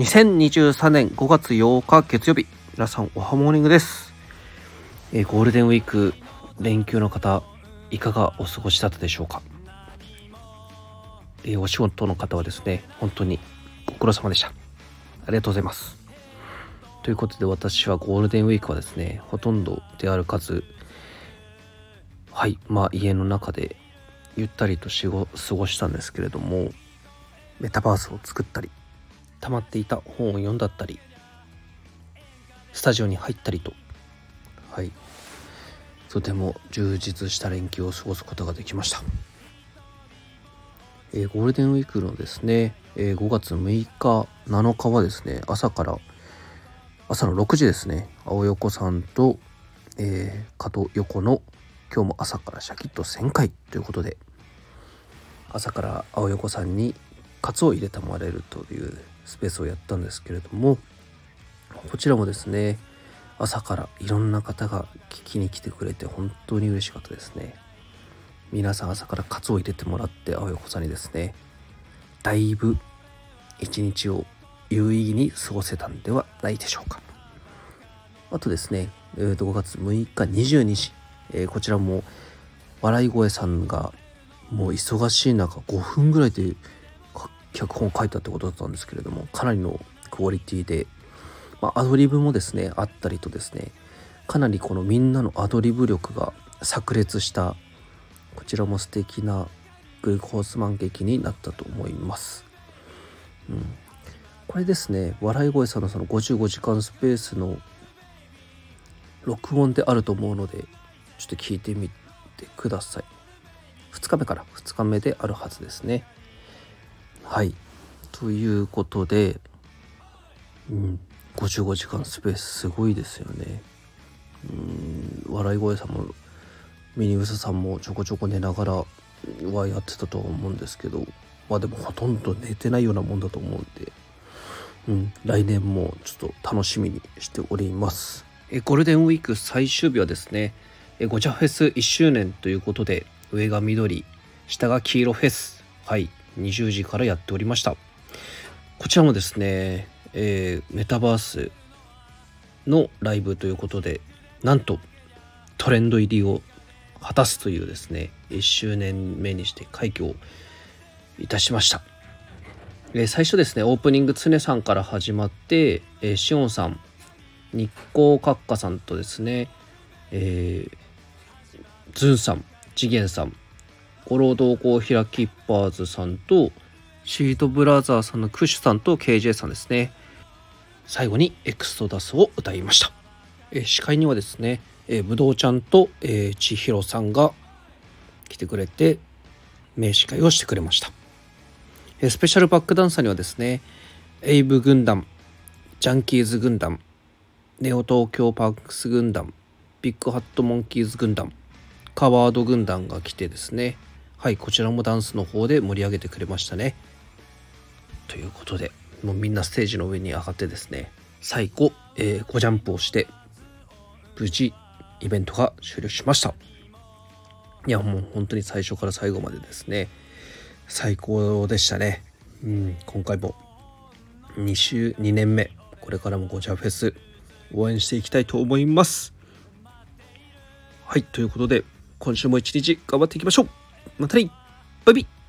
2023年5月8日月曜日皆さんおはモーニングです、えーゴールデンウィーク連休の方いかがお過ごしだったでしょうか、えーお仕事の方はですね本当にご苦労様でした。ありがとうございます。ということで私はゴールデンウィークはですねほとんど出歩かずはいまあ家の中でゆったりとしご過ごしたんですけれどもメタバースを作ったり溜まっていた本を読んだったりスタジオに入ったりと。はい。とても充実した連休を過ごすことができました、えーゴールデンウィークのですね、えー5月6日7日はですね朝から朝の6時ですね青横さんと、えー、加藤横の今日も朝からシャキッと1000回ということで朝から青横さんにカツを入れてもらえるというスペースをやったんですけれどもこちらもですね朝からいろんな方が聞きに来てくれて本当に嬉しかったですね。皆さん朝からカツを入れてもらって青横さんにですねだいぶ一日を有意義に過ごせたんではないでしょうか。あとですね、えーと5月6日22時、えーこちらも笑い声さんがもう忙しい中5分ぐらいで脚本を書いたってことだったんですけれどもかなりのクオリティで、まあ、アドリブもですねあったりとですねかなりこのみんなのアドリブ力が炸裂したこちらも素敵なグルコースマン劇になったと思います。うん、これですね笑い声さんのその55時間スペースの録音であると思うのでちょっと聞いてみてください。2日目から2日目であるはずですね。はい。ということで、うん、55時間スペースすごいですよね。うん、笑い声さんもミニウスさんもちょこちょこ寝ながらはやってたと思うんですけど、まあでもほとんど寝てないようなもんだと思うんで、うん、来年もちょっと楽しみにしております。えゴールデンウィーク最終日はですね、えゴチャフェス1周年ということで、上が緑、下が黄色フェス、はい、20時からやっておりました。こちらもですね、えーメタバースのライブということで、なんとトレンド入りを果たすというですね、1周年目にして快挙をいたしました。えー最初ですね、オープニング常さんから始まって、えーしおんさん、日光閣下さんとですね、えーズンさん、次元さん、五郎同行ヒラキッパーズさんと、シートブラザーさんのクッシュさんと KJ さんですね。最後にエクストダスを歌いました。え司会にはですね、え、ぶどうちゃんと、えー、千尋さんが来てくれて、名司会をしてくれました。えスペシャルバックダンサーにはですね、エイブ軍団、ジャンキーズ軍団、ネオ東京パークス軍団、ビッグハットモンキーズ軍団、カワード軍団が来てですね、はい、こちらもダンスの方で盛り上げてくれましたね。ということで、もうみんなステージの上に上がってですね、最後、えー、5ジャンプをして、無事、イベントが終了しました。いや、もう本当に最初から最後までですね、最高でしたね。うん、今回も2週、2年目、これからもゴチャフェス、応援していきたいと思います。はい、ということで、今週も一日頑張っていきましょうまたねバイビー。